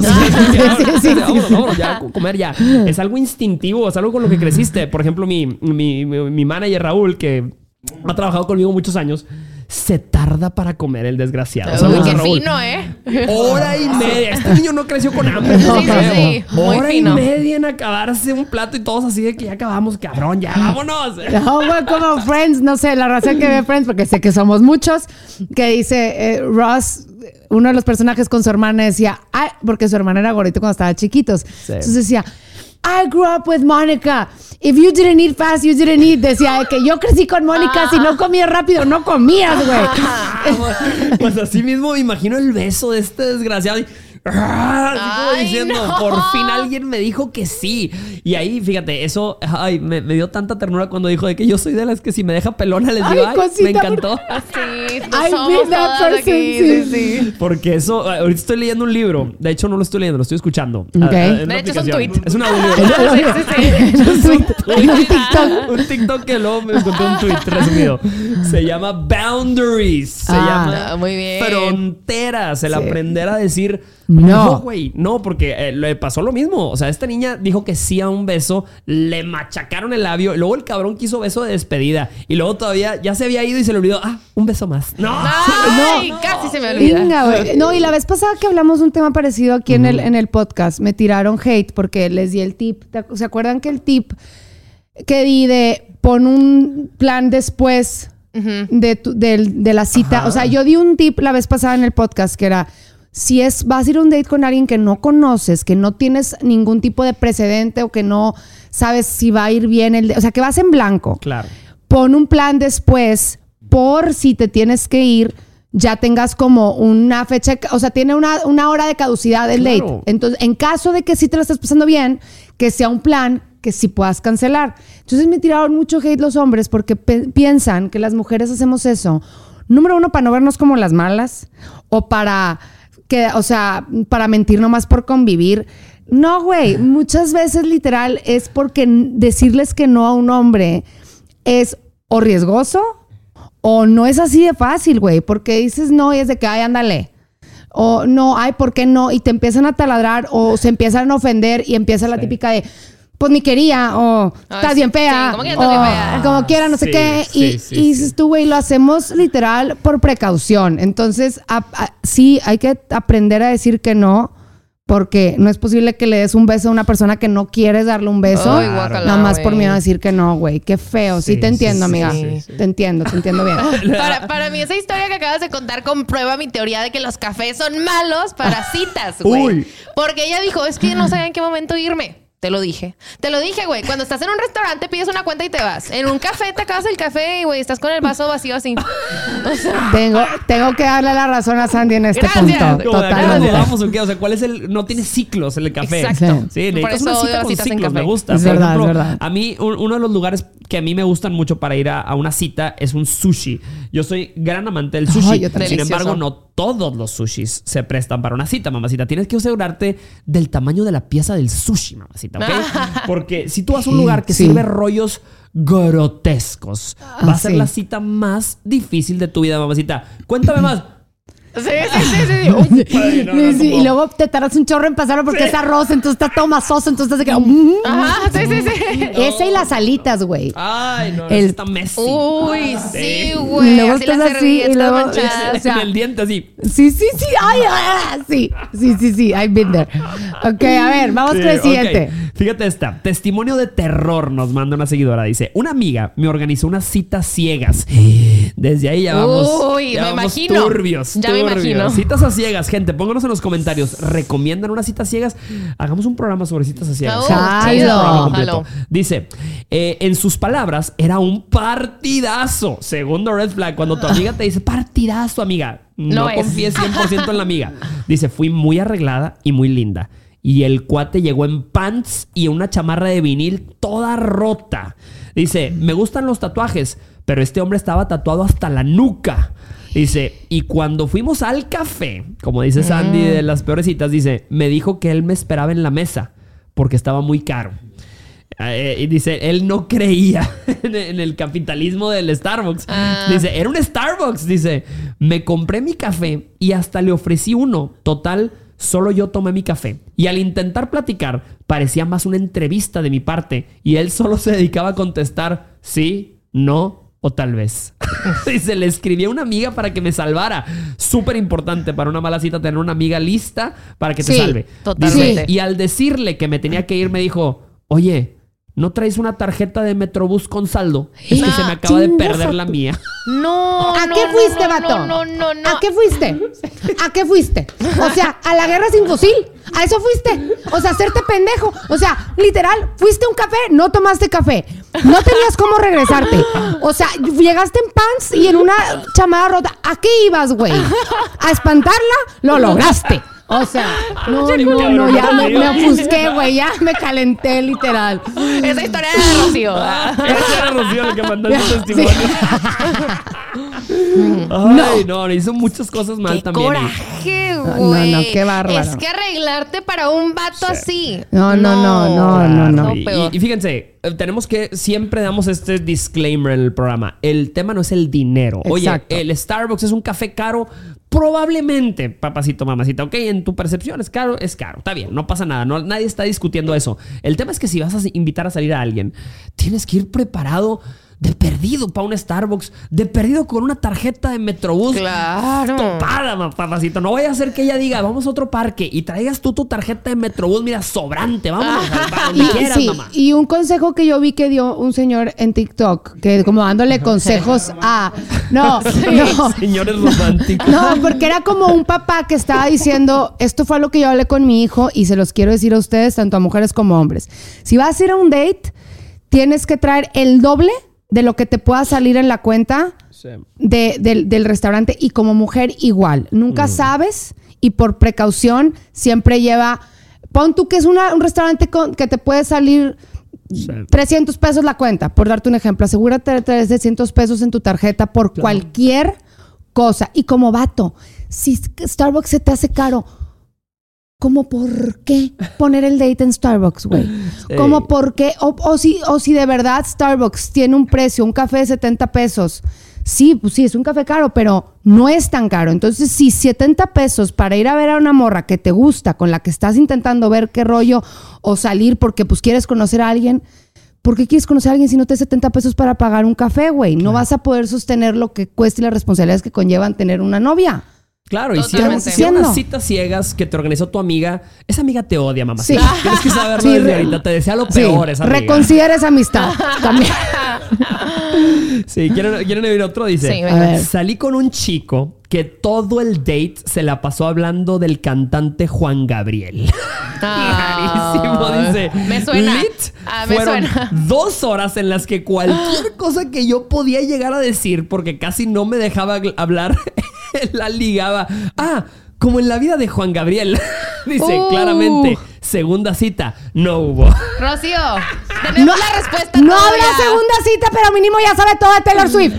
ya, co- comer ya. Es algo instintivo, es algo con lo que creciste. Por ejemplo, mi, mi, mi, mi manager Raúl, que ha trabajado conmigo muchos años, se tarda para comer el desgraciado. Uy, qué Raúl. fino, ¿eh? Hora y media. Este niño no creció con hambre. No sí. Muy Hora fino. y media en acabarse un plato y todos así de que ya acabamos, cabrón, ya vámonos. [laughs] No, güey, como Friends, no sé, la raza que ve Friends, porque sé que somos muchos, que dice eh, Ross, uno de los personajes con su hermana decía, "Ay", porque su hermana era gordito cuando estaba chiquitos. Entonces decía, I grew up with Monica. If you didn't eat fast, you didn't eat. Decía que yo crecí con Mónica, si no comías rápido, no comías, güey. [laughs] Pues así mismo me imagino el beso de este desgraciado. ¡Ah! Así como Ay, diciendo, no. por fin alguien me dijo que sí. Y ahí, fíjate, eso ay, me, me dio tanta ternura cuando dijo de que yo soy de las que si me deja pelona les digo, Ay, ay, cosita, me encantó. [laughs] Sí, somos that person, aquí, sí. sí, sí. Porque eso, ahorita estoy leyendo un libro. De hecho, no lo estoy leyendo, lo estoy escuchando. Ok. Ah, ah, De una hecho, es un tweet. Es un audio. [laughs] Sí, sí, sí. [laughs] En un tweet, un TikTok. un TikTok que luego me encontré un tweet resumido. Se llama Boundaries. Se Ah. llama muy bien. Fronteras. El Sí. aprender a decir No. güey. No, porque eh, le pasó lo mismo. O sea, esta niña dijo que sí a un beso, le machacaron el labio. y Luego el cabrón quiso beso de despedida. Y luego todavía ya se había ido y se le olvidó. Ah, un beso más. No. Ay, casi se me olvida. Venga, güey. No, y la vez pasada que hablamos de un tema parecido aquí en, el, en el podcast, me tiraron hate porque les di el tip. ¿Te ac- ¿Se acuerdan que el tip que di de pon un plan después de, tu- de la cita? O sea, yo di un tip la vez pasada en el podcast que era. Si es, vas a ir a un date con alguien que no conoces, que no tienes ningún tipo de precedente o que no sabes si va a ir bien el, o sea, que vas en blanco Claro. pon un plan después por si te tienes que ir, ya tengas como una fecha, o sea, tiene una, una hora de caducidad el Claro. date. Entonces, en caso de que sí te lo estés pasando bien, que sea un plan que sí puedas cancelar. Entonces me tiraron mucho hate los hombres porque piensan que las mujeres hacemos eso. Número uno, para no vernos como las malas o para que, o sea, para mentir nomás por convivir. No, güey, muchas veces literal es porque decirles que no a un hombre es o riesgoso o no es así de fácil, güey, porque dices no y es de que, ay, ándale. O no, ay, ¿por qué no? Y te empiezan a taladrar o se empiezan a ofender y empieza la típica de, pues ni quería, o Ah, estás sí, bien fea, sí, como que o fea. como quiera, no sé qué. sí, y, sí, y sí. dices tú, güey, lo hacemos literal por precaución. Entonces, a- a- sí, hay que aprender a decir que no. Porque no es posible que le des un beso a una persona que no quieres darle un beso. Ay, guácala, nada más por miedo a decir que no, güey. Qué feo. Sí, Sí, te entiendo, sí, amiga. sí, sí. Te entiendo, te entiendo bien. [laughs] Para, para mí, esa historia que acabas de contar comprueba mi teoría de que los cafés son malos para citas, güey. Uy. Porque ella dijo, es que no sabía en qué momento irme. Te lo dije. Te lo dije, güey. Cuando estás en un restaurante, pides una cuenta y te vas. En un café, te acabas el café y, güey, estás con el vaso vacío así. O sea, tengo, tengo que darle la razón a Sandy en este Gracias. punto. Como Totalmente. mudamos o qué? O sea, ¿cuál es el...? No tiene ciclos en el café. Exacto. Sí, Por necesitas eso una cita con citas en ciclos. Me café. gusta. Es Por verdad, ejemplo, es verdad. A mí, un- uno de los lugares que a mí me gustan mucho para ir a, a una cita es un sushi. Yo soy gran amante del sushi. Ay, yo también. Sin embargo, no todos los sushis se prestan para una cita, mamacita. Tienes que asegurarte del tamaño de la pieza del sushi, mamacita, ¿ok? [laughs] Porque si tú vas a un lugar que Sí. sirve rollos grotescos, va a Ah, ser sí. la cita más difícil de tu vida, mamacita. Cuéntame [clears throat] más. Sí, sí, sí, sí. Uy. [laughs] Ay, no, no, Sí, sí, como- Y luego te tardas un chorro en pasarlo porque es arroz, entonces está todo masoso, entonces te queda. Mm. Ajá, sí, sí, sí. Esa y las alitas, güey. Ay, no, El- está Messi. Uy, sí, Y güey. luego Así estás así, y servilletas luego- manchadas. o sea, [laughs] en el diente así. Sí, sí, sí. Ay, ah, sí. Sí, sí, sí. I've been there. Ok, a ver, vamos Sí, con el siguiente. Fíjate esta. Testimonio de terror nos manda una seguidora. Dice, una amiga me organizó unas citas ciegas. [gasps] Desde ahí ya vamos. Uy, ya me vamos imagino. Turbios, Ya me turbios. Imagino. Citas a ciegas, gente. Pónganos en los comentarios. ¿Recomiendan unas citas ciegas? Hagamos un programa sobre citas a ciegas. Oh. Jalo. Dice, eh, en sus palabras, era un partidazo. Segundo red flag, cuando tu amiga te dice partidazo, amiga, no, No es. confíes 100% en la amiga. [laughs] Dice, fui muy arreglada y muy linda. Y el cuate llegó en pants y una chamarra de vinil toda rota. Dice, me gustan los tatuajes, pero este hombre estaba tatuado hasta la nuca. Dice, y cuando fuimos al café, como dice Sandy de las peores citas, dice, me dijo que él me esperaba en la mesa porque estaba muy caro. Eh, y dice, él no creía [laughs] en en el capitalismo del Starbucks. Ah. Dice, era un Starbucks. Dice, me compré mi café y hasta le ofrecí uno. Total, solo yo tomé mi café. Y al intentar platicar, parecía más una entrevista de mi parte. Y él solo se dedicaba a contestar sí, no o tal vez. [laughs] Dice, le escribí a una amiga para que me salvara. Súper importante para una mala cita tener una amiga lista para que te Sí, salve. totalmente. Dice, y al decirle que me tenía que ir, me dijo, oye, ¿no traes una tarjeta de Metrobús con saldo? Es que Ah, se me acaba de perder la mía. No, ¿A no, qué no, fuiste, no, vato? No, no, no, no. ¿A qué fuiste? ¿A qué fuiste? O sea, a la guerra sin fusil. A eso fuiste. O sea, hacerte pendejo. O sea, literal, fuiste a un café, no tomaste café. No tenías cómo regresarte. O sea, llegaste en pants y en una chamada rota. ¿A qué ibas, güey? ¿A espantarla? Lo lograste. O sea, [laughs] no, no, no, ya me, me ofusqué, güey. Ya me calenté, literal. Esa historia de Rocío. ¿verdad? Ese era Rocío el que mandó el [laughs] Sí. testimonio. [laughs] Ay, no, hizo muchas cosas mal Qué también. coraje, No, güey. no, qué bárbaro. Es que arreglarte para un vato así. No, no, no, no, no, no. Y, fíjense, eh, tenemos que siempre damos este disclaimer en el programa. El tema no es el dinero. Oye, el Starbucks es un café caro. Probablemente, papacito, mamacita, ok, en tu percepción es caro, es caro, está bien, no pasa nada, no, nadie está discutiendo eso. El tema es que si vas a invitar a salir a alguien, tienes que ir preparado de perdido para un Starbucks, de perdido con una tarjeta de Metrobús Claro. topada, papacito. No vaya a ser que ella diga, vamos a otro parque y traigas tú tu tarjeta de Metrobús, mira, sobrante, vamos a donde [laughs] Y, quieras, sí, mamá. y un consejo que yo vi que dio un señor en TikTok, que como dándole consejos a... No, [laughs] [laughs] no. Señores románticos. No, porque era como un papá que estaba diciendo, esto fue lo que yo hablé con mi hijo y se los quiero decir a ustedes, tanto a mujeres como a hombres. Si vas a ir a un date, tienes que traer el doble de lo que te pueda salir en la cuenta de- del, del restaurante y como mujer igual. Nunca sabes y por precaución siempre lleva... Pon tú que es una- un restaurante con- que te puede salir 300 pesos la cuenta, por darte un ejemplo. Asegúrate de tener 300 pesos en tu tarjeta por cualquier cosa. Y como vato, si Starbucks se te hace caro, ¿cómo por qué poner el date en Starbucks, güey? ¿Cómo Sí. por qué? O, o si, o si de verdad Starbucks tiene un precio, un café de 70 pesos. Sí, pues sí, es un café caro, pero no es tan caro. Entonces, si 70 pesos para ir a ver a una morra que te gusta, con la que estás intentando ver qué rollo, o salir porque pues quieres conocer a alguien, ¿por qué quieres conocer a alguien si no te 70 pesos para pagar un café, güey? No vas a poder sostener lo que cuesta y las responsabilidades que conllevan tener una novia. Claro, y si Totalmente. si unas citas ciegas que te organizó tu amiga, esa amiga te odia, mamá. Sí. Tienes que saberlo Sí, desde ahorita. Te desea lo Sí, peor esa amiga. reconsidera esa amistad también. [laughs] Sí, ¿quieren, quieren oír otro? Dice, Sí, venga. A ver. salí con un chico que todo el date se la pasó hablando del cantante Juan Gabriel. [laughs] Rarísimo, dice. Ah. Me suena. Lit, Ah, me fueron suena. [laughs] dos horas en las que cualquier cosa que yo podía llegar a decir, porque casi no me dejaba hablar, [laughs] la ligaba. Ah, como en la vida de Juan Gabriel. [laughs] dice Uh. claramente, segunda cita, no hubo. Rocío, tenemos la respuesta No todavía. habrá segunda cita, pero mínimo ya sabe todo de Taylor Swift.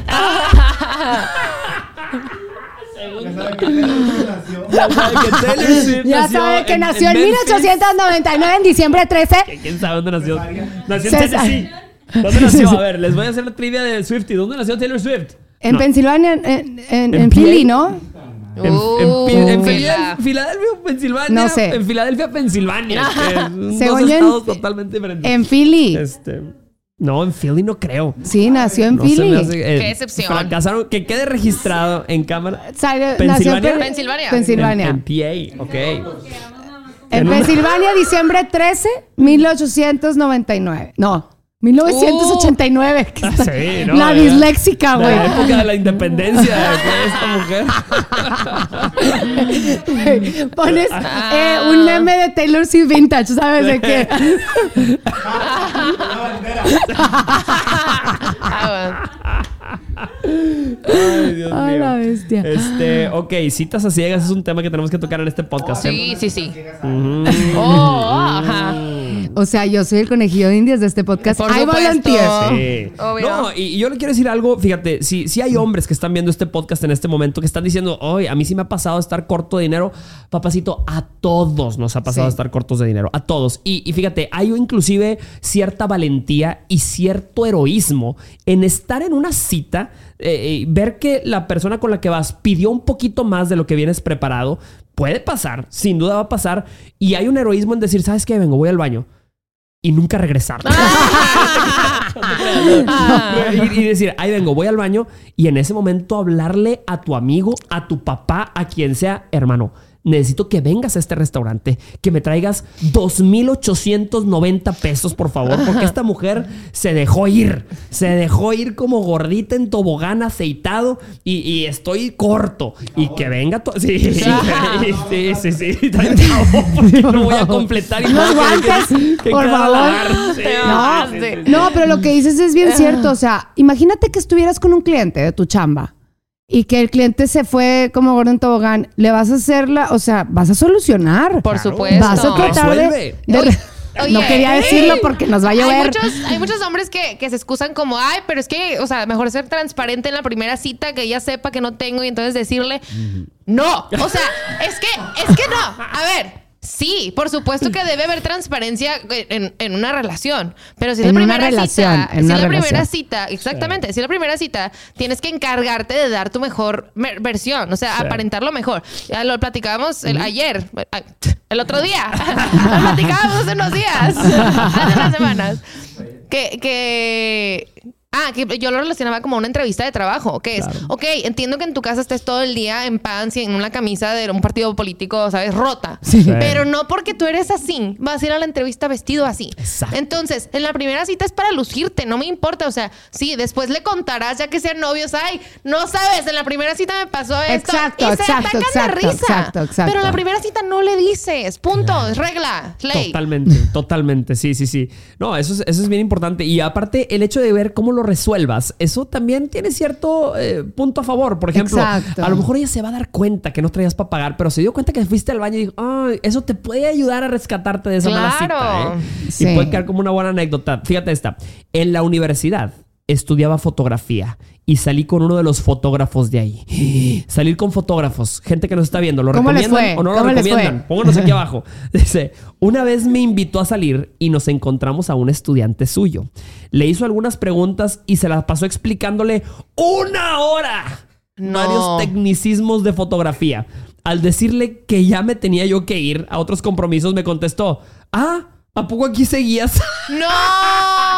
Ya sabe que Taylor Swift Ya nació sabe que nació en, Memphis. 1899, en diciembre 13. ¿Quién sabe dónde nació? Nació en. Tennessee. ¿Dónde nació? A [laughs] ver, les voy a hacer la trivia de Swifty. ¿Dónde nació Taylor Swift? En No. Pensilvania, en, en. Philly, ¿no? En, Uh, Pi- en Fila. Filadel- Filadelfia, Pensilvania. No sé. En Filadelfia, Pensilvania. que [laughs] son Según dos yo, totalmente diferentes. En Philly. Este, no, en Philly no creo. Sí, nació en No Philly. hace- eh, Qué excepción. Fracasaron. Que quede registrado en cámara. Sale- ¿Pensilvania? nació en Pe- Pensilvania. Pensilvania. En, en PA, ok. En Pensilvania, diciembre 13, 1899. No, 1989. que está- sí, no, la disléxica, güey. La época de la independencia de esta mujer. [laughs] Pones Ah. eh, un meme de Taylor Swift vintage, ¿sabes de qué? [laughs] [laughs] Ay, Dios A mío. la bestia. Este, ok, citas a ciegas es un tema que tenemos que tocar en este podcast. ¿eh? Sí, sí, sí. Oh, ajá. O sea, yo soy el conejillo de indias de este podcast. Por I supuesto. volunteer. Sí. No, y, y yo le quiero decir algo, fíjate, si, si hay hombres que están viendo este podcast en este momento que están diciendo, hoy a mí sí me ha pasado estar corto de dinero, papacito, a todos nos ha pasado Sí. estar cortos de dinero, a todos. Y, y fíjate, hay inclusive cierta valentía y cierto heroísmo en estar en una cita, eh, eh, ver que la persona con la que vas pidió un poquito más de lo que vienes preparado, puede pasar, sin duda va a pasar, y hay un heroísmo en decir, ¿sabes qué? Vengo, voy al baño. Y nunca regresar. [laughs] [laughs] y, y decir, ahí vengo, voy al baño y en ese momento hablarle a tu amigo, a tu papá, a quien sea, hermano. Necesito que vengas a este restaurante, que me traigas 2.890 pesos, por favor, porque [laughs] esta mujer se dejó ir. Se dejó ir como gordita en tobogán aceitado y, y estoy corto. Y que venga tu... [laughs] Sí, sí, sí, sí, sí. [laughs] No voy a completar y no voy a quedar- guantes, que por favor. No, pero lo que dices es bien cierto. O sea, imagínate que estuvieras con un cliente de tu chamba y que el cliente se fue como gordo en tobogán. Le vas a hacer la, o sea, vas a solucionar. Por Claro. supuesto. Vas a tratar de. Resuelve. de- Oye, no quería decirlo porque nos va a Hay llover. muchos, hay muchos hombres que, que se excusan como, ay, pero es que, o sea, mejor ser transparente en la primera cita, que ella sepa que no tengo y entonces decirle, no. O sea, es que, es que no. A ver. Sí, por supuesto que debe haber transparencia en, en una relación. Pero si es En la una primera relación, cita, en si es la primera cita, exactamente, si es la primera cita, tienes que encargarte de dar tu mejor versión, o sea, Sí. aparentarlo mejor. Ya lo platicábamos el- ayer, ay, el otro día. [laughs] lo platicábamos hace unos días, [laughs] hace unas semanas. Que, que. Ah, que yo lo relacionaba como una entrevista de trabajo, que es, ok, entiendo que en tu casa estés todo el día en pants y en una camisa de un partido político, ¿sabes? Rota. Sí. Pero no porque tú eres así, vas a ir a la entrevista vestido así. Exacto. Entonces, en la primera cita es para lucirte, no me importa. O sea, sí, después le contarás ya que sean novios. Ay, no sabes, en la primera cita me pasó esto. Exacto, y se exacto, atacan de risa. exacto, exacto. Pero en la primera cita no le dices. Punto. Es regla. Ley. Totalmente, totalmente, sí, sí, sí. No, eso es, eso es bien importante. Y aparte, el hecho de ver cómo lo resuelvas, eso también tiene cierto eh, punto a favor. Por ejemplo, Exacto. a lo mejor ella se va a dar cuenta que no traías para pagar, pero se dio cuenta que fuiste al baño y dijo, "Ay, eso te puede ayudar a rescatarte de esa mala cita. ¿eh?". Sí. Y puede quedar como una buena anécdota. Fíjate esta. En la universidad, estudiaba fotografía y salí con uno de los fotógrafos de ahí. [gasps] Salir con fotógrafos, gente que nos está viendo, ¿lo ¿Cómo les recomiendan fue? o no lo ¿Cómo les recomiendan? Pónganos aquí abajo. [laughs] Dice, una vez me invitó a salir y nos encontramos a un estudiante suyo. Le hizo algunas preguntas y se las pasó explicándole una hora. No. Varios tecnicismos de fotografía. Al decirle que ya me tenía yo que ir a otros compromisos, me contestó, ah, ¿a poco aquí seguías? [laughs] ¡No!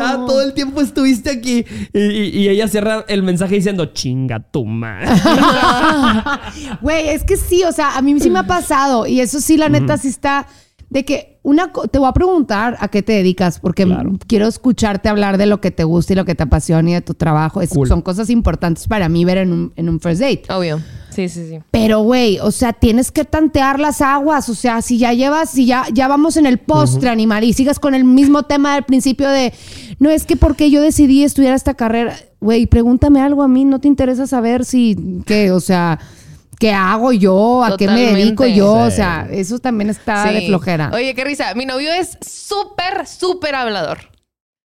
Ah, todo el tiempo estuviste aquí. Y, y- y ella cierra el mensaje diciendo, chinga tu madre. [laughs] Güey, es que sí, o sea, a mí sí me ha [laughs] pasado. Y eso sí, la neta, sí está. De que una. co- Te voy a preguntar a qué te dedicas, porque Claro. quiero escucharte hablar de lo que te gusta y lo que te apasiona y de tu trabajo. Es- Cool. Son cosas importantes para mí ver en un, en un first date. Obvio. Sí, sí, sí. Pero, güey, o sea, tienes que tantear las aguas. O sea, si ya llevas, si ya, ya vamos en el postre, animal, y sigas con el mismo tema del principio de, no es que porque yo decidí estudiar esta carrera, güey, pregúntame algo a mí, no te interesa saber si, qué, o sea, qué hago yo, a qué me dedico yo, o sea, eso también está de flojera. Oye, qué risa. Mi novio es súper, súper hablador.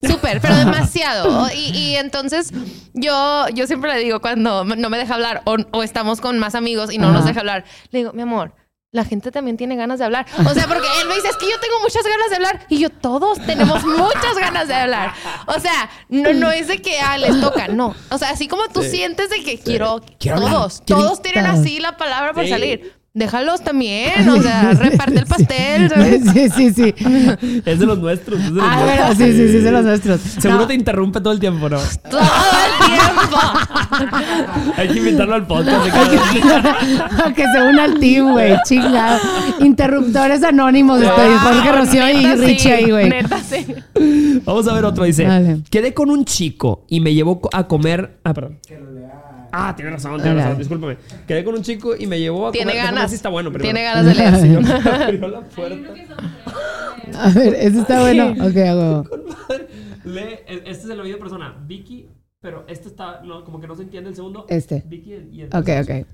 Súper, pero [laughs] demasiado. Y, y entonces yo, yo siempre le digo cuando no me deja hablar o, o estamos con más amigos y no Ajá. nos deja hablar, le digo, mi amor, la gente también tiene ganas de hablar. O sea, porque él me dice, es que yo tengo muchas ganas de hablar. Y yo, todos tenemos muchas ganas de hablar. O sea, no, no es de que ah, les toca, no. O sea, así como tú sientes de que quiero, Quiero hablar, todos, quiero todos tienen así la palabra por Sí. salir. Déjalos también, o sea, [laughs] reparte el pastel, ¿sabes? Sí, sí, sí. es de los nuestros. Es de los Ah, nuestros. bueno, sí, sí, sí, son los nuestros. Seguro No. te interrumpe todo el tiempo, ¿no? Todo el tiempo. Hay que invitarlo al podcast. de cada- [laughs] que se una al team, güey. Chingado. Interruptores anónimos. Estoy Jorge Rocío y sí, Richie ahí, güey. Neta, sí. Vamos a ver otro. Dice. Quedé con un chico y me llevó a comer. Ah, perdón. Ah, tiene razón, tiene razón. Discúlpame. Quedé con un chico y me llevó a Tiene comer. Ganas. si está bueno. Tiene ganas de leer. [laughs] Sí, [laughs] me abrió la puerta. [laughs] A ver, ese está bueno. Ok, huevo. Lee, este es el oído de persona. Vicky, pero este está, no, como que no se entiende el segundo. Este. Vicky y el. Ok, ok.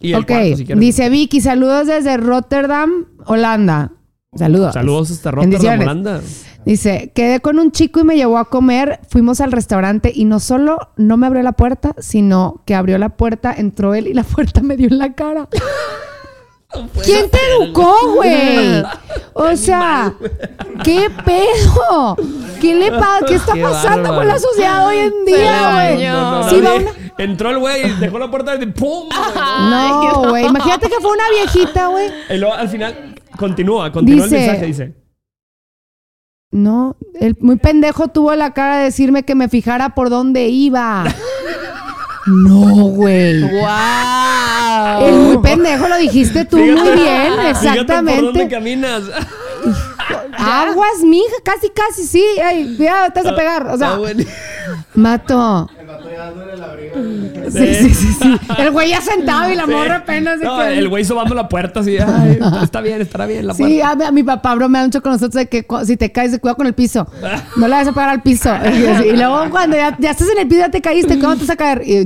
Y el Ok, cuarto, si dice Vicky, saludos desde Rotterdam, Holanda. Saludos. Saludos hasta Rotterdam. Holanda. Dice, quedé con un chico y me llevó a comer, fuimos al restaurante y no solo no me abrió la puerta, sino que abrió la puerta, entró él y la [laughs] puerta me dio en la cara. [laughs] ¿Quién te educó, güey? O sea, ¿qué pedo? ¿Qué le pasa? ¿Qué está Qué pasando con la sociedad hoy en día, güey? No, no, Sí, una- Entró el güey, dejó la puerta y ¡pum! No, güey. Imagínate que fue una viejita, güey. Y luego al final continúa, continúa Dice- el mensaje, dice. No, el muy pendejo tuvo la cara de decirme que me fijara por dónde iba. [laughs] No, güey. ¡Wow! El muy pendejo lo dijiste tú muy bien, Fíjate por dónde exactamente. caminas. [laughs] Aguas, mija, casi, casi, sí. Ay, cuidado, te vas a pegar. O sea, Sí, sí, sí, sí. El güey ya sentado y la morra apenas. de No, que- el güey sobando la puerta así. Ay, está bien, estará bien la Sí, puerta. a, mi- a mi papá bromea mucho con nosotros de que si te caes, cuidado con el piso. No le vas a pegar al piso. [laughs] Y, así, y luego cuando ya, ya estás en el piso, ya te caíste, ¿cómo te vas a caer? Y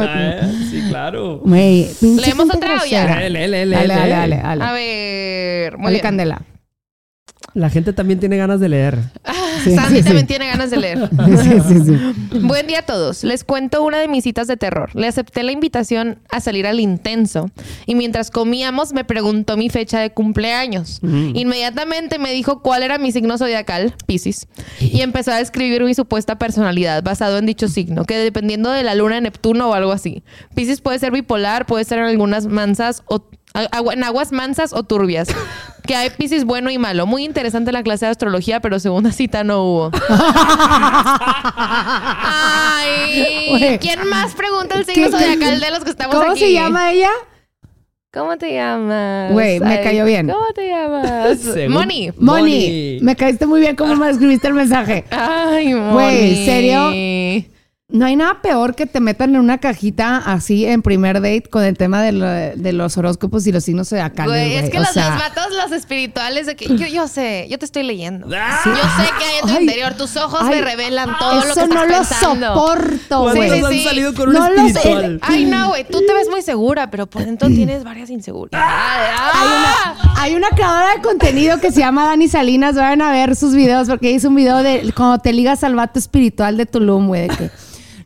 Ah, sí, claro. Güey, ¿Leemos otra o ya? Dale, dale, dale, dale. A ver, muy Dale bien. candela. La gente también tiene ganas de leer. Sí, Sandy sí, también sí. tiene ganas de leer. [laughs] Sí, sí, sí. Buen día a todos. Les cuento una de mis citas de terror. Le acepté la invitación a salir al intenso y mientras comíamos me preguntó mi fecha de cumpleaños. Inmediatamente me dijo cuál era mi signo zodiacal, Pisces, y empezó a describir mi supuesta personalidad basado en dicho signo, que dependiendo de la luna de Neptuno o algo así. Pisces puede ser bipolar, puede ser en algunas mansas o agua- en aguas mansas o turbias. Que hay Pisces bueno y malo. Muy interesante la clase de astrología, pero segunda cita no hubo. Ay, Güey. ¿quién más pregunta el signo ¿Qué- zodiacal de los que estamos ¿Cómo aquí? se llama ella? ¿Cómo te llamas? Güey, me Ay, cayó bien. ¿Cómo te llamas? [laughs] Según- Moni. Moni. Moni. Me caíste muy bien cómo me escribiste el mensaje. Ay, Moni. Güey, ¿serio? No hay nada peor que te metan en una cajita así en primer date con el tema de, lo- de los horóscopos y los signos zodiacales. Güey, Güey, es que O los, sea, los vatos, los espirituales, de que [clears throat] yo, yo sé, yo te estoy leyendo. Ah. Yo sé que hay en tu Ay. interior, tus ojos Ay, me revelan todo lo que Eso estás no lo pensando. soporto, ¿Cuántos güey. Sí, han sí. salido con un No lo sé. espiritual? Ay, no, güey, tú te ves muy segura, pero por dentro [clears throat] tienes varias inseguridades. Hay ¡Ah! una, hay una creadora de contenido que se llama Dani Salinas. Vayan a ver sus videos porque hizo un video de cómo te ligas al vato espiritual de Tulum, güey. De que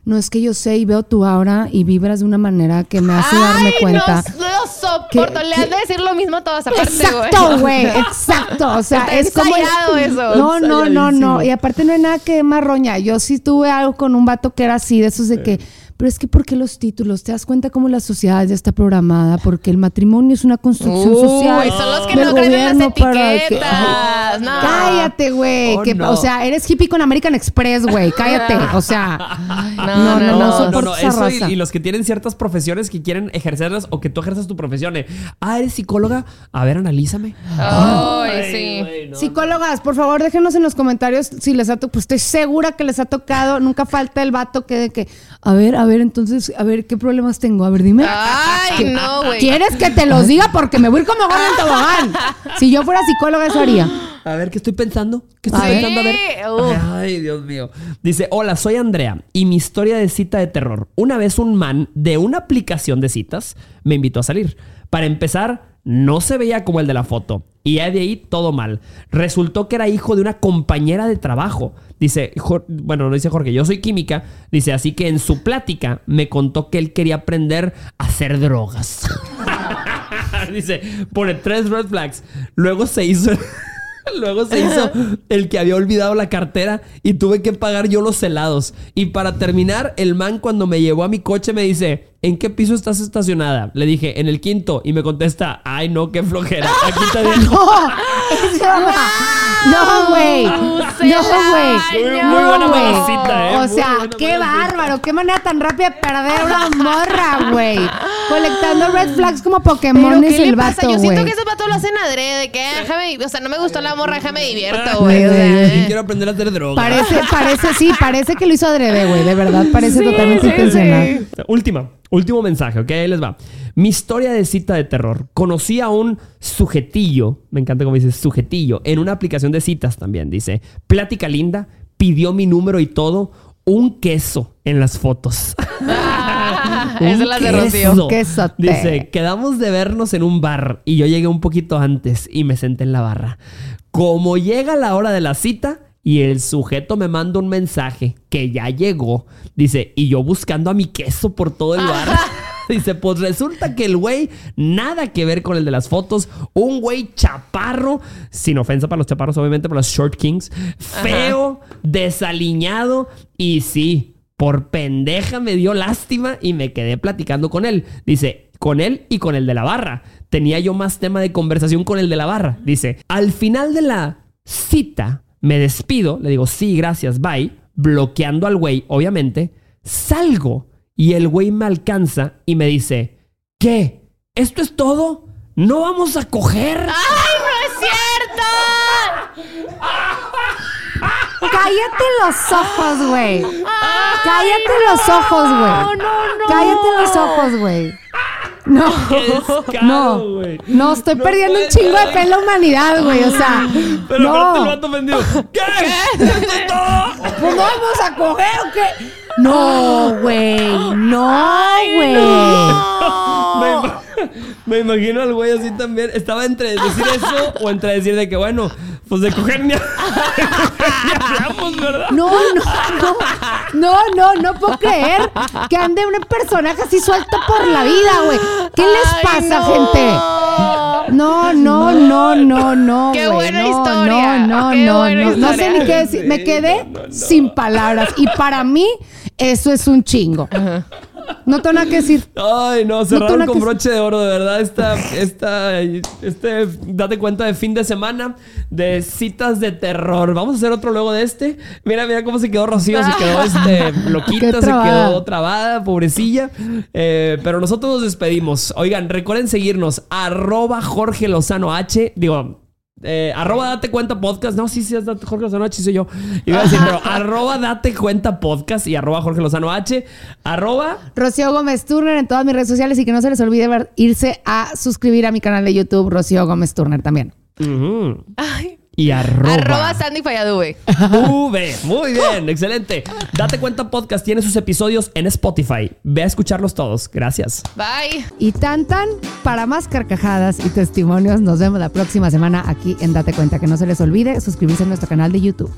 no es que yo sé y veo tu aura y vibras de una manera que me hace darme Ay, cuenta. No, no soporto. Que- Le que- han de decir lo mismo a todas aparte, Exacto, güey, exacto. O sea, Está es como. eso. No, no, no, no. Y aparte no hay nada que marroña. Yo sí tuve algo con un vato que era así, de esos de que. Pero es que, ¿por qué los títulos? ¿Te das cuenta cómo la sociedad ya está programada? Porque el matrimonio es una construcción Uy, social. son los que del no creen en las que- No. Cállate, güey. Oh, no. O sea, eres hippie con American Express, güey. [laughs] Cállate. O sea, No, no, no, no, no, esa eso y, raza. y los que tienen ciertas profesiones que quieren ejercerlas o que tú ejerzas tu profesión. eh, Ah, eres psicóloga. A ver, analízame. Ay, sí. Psicólogas, por favor, déjenos en los comentarios si les ha tocado. Pues estoy segura que les ha tocado. Nunca falta el vato que de que, a ver, a ver, entonces, a ver, ¿qué problemas tengo? A ver, dime. Ay, no, güey. ¿Quieres que te los diga? Porque me voy a ir como gorda en tobogán. Si yo fuera psicóloga, eso haría. A ver, ¿qué estoy pensando? ¿Qué estoy A ver. pensando? A ver. Ay, Dios mío. Dice, hola, soy Andrea y mi historia de cita de terror. Una vez un man de una aplicación de citas me invitó a salir. Para empezar, no se veía como el de la foto. Y ya de ahí todo mal. Resultó que era hijo de una compañera de trabajo. Dice, bueno, no dice Jorge, yo soy química. Dice, así que en su plática me contó que él quería aprender a hacer drogas. [laughs] Dice, pone tres red flags. Luego se hizo. [laughs] Luego se hizo el que había olvidado la cartera y tuve que pagar yo los helados. Y para terminar, el man cuando me llevó a mi coche me dice, ¿en qué piso estás estacionada? Le dije, en el quinto. Y me contesta, ay no, qué flojera. Aquí te dejo. [laughs] [laughs] No, güey. No, güey. Muy- muy buena No, güey. mamacita, ¿eh? O sea, qué bárbaro. Qué manera tan rápida de perder una morra, güey. Colectando red flags como Pokémon es ¿qué le el vato, Yo siento güey. que esos vatos lo hacen adrede, de que "Ah, déjame, o sea, no me gustó la morra, déjame divierto, güey. O Güey, sea, quiero aprender a hacer droga. Parece, parece, sí, parece que lo hizo adrede, güey. De verdad, parece Sí, totalmente sí, intencional. sí. Última, último mensaje, ¿ok? Ahí les va. Mi historia de cita de terror. Conocí a un sujetillo, me encanta cómo dice sujetillo, en una aplicación de citas también. Dice, plática linda, pidió mi número y todo, un queso en las fotos. [laughs] Un Esa es la de queso. Rocío. Quesote. Dice, quedamos de vernos en un bar y yo llegué un poquito antes y me senté en la barra. Como llega la hora de la cita y el sujeto me manda un mensaje que ya llegó, dice, y yo buscando a mi queso por todo el bar. [laughs] Dice, pues resulta que el güey, nada que ver con el de las fotos, un güey chaparro, sin ofensa para los chaparros, obviamente, para los short kings, feo, desaliñado y sí, por pendeja me dio lástima y me quedé platicando con él. Dice, con él y con el de la barra. Tenía yo más tema de conversación con el de la barra. Dice, al final de la cita, me despido, le digo, sí, gracias, bye, bloqueando al güey, obviamente, salgo y el güey me alcanza y me dice, ¿qué? ¿Esto es todo? ¿No vamos a coger? ¡Ay, no es cierto! Cállate los ojos, güey. Cállate los ojos, güey. No, no, no. Cállate los ojos, güey. No. No. güey. No, estoy No perdiendo un chingo de fe en la humanidad, güey. O sea, Pero aparte el no. vato ofendido. ¿Qué? ¿Esto es todo? Pues no vamos a coger o qué. No, güey. No, güey. Ima- [laughs] me imagino al güey así también. Estaba entre decir eso o entre decir de que, bueno, pues de coger ni, hablamos, [laughs] ¿verdad? No, no, no. No, no, no puedo creer que ande un personaje así suelto por la vida, güey. ¿Qué les Ay, pasa, no. gente? No, no, no, no, no. Qué buena no, historia. No, no, Qué no, buena no. No sé historia. ni qué decir. Me quedé sin palabras. Y para mí, eso es un chingo. No tengo nada que decir. Ay, no, No cerraron tengo con broche de oro, de verdad. Esta, esta, este, date cuenta de fin de semana de citas de terror. Vamos a hacer otro luego de este. Mira, mira cómo se quedó Rocío, se quedó [laughs] este, loquita, se quedó trabada, pobrecilla. Eh, pero nosotros nos despedimos. Oigan, recuerden seguirnos, arroba Jorge Lozano H. Digo, eh, arroba date cuenta podcast. No, sí, sí, es date- Jorge Lozano H, soy yo. Iba a decir, pero [laughs] arroba date cuenta podcast y arroba Jorge Lozano H. Arroba Rocío Gómez Turner en todas mis redes sociales y que no se les olvide ver- irse a suscribir a mi canal de YouTube, Rocío Gómez Turner también. Ay, y arroba. Arroba Sandy Falladube. V. Muy bien, excelente. Date cuenta podcast tiene sus episodios en Spotify. Ve a escucharlos todos. Gracias. Bye. Y tan tan, para más carcajadas y testimonios, nos vemos la próxima semana aquí en Date Cuenta. Que no se les olvide suscribirse a nuestro canal de YouTube.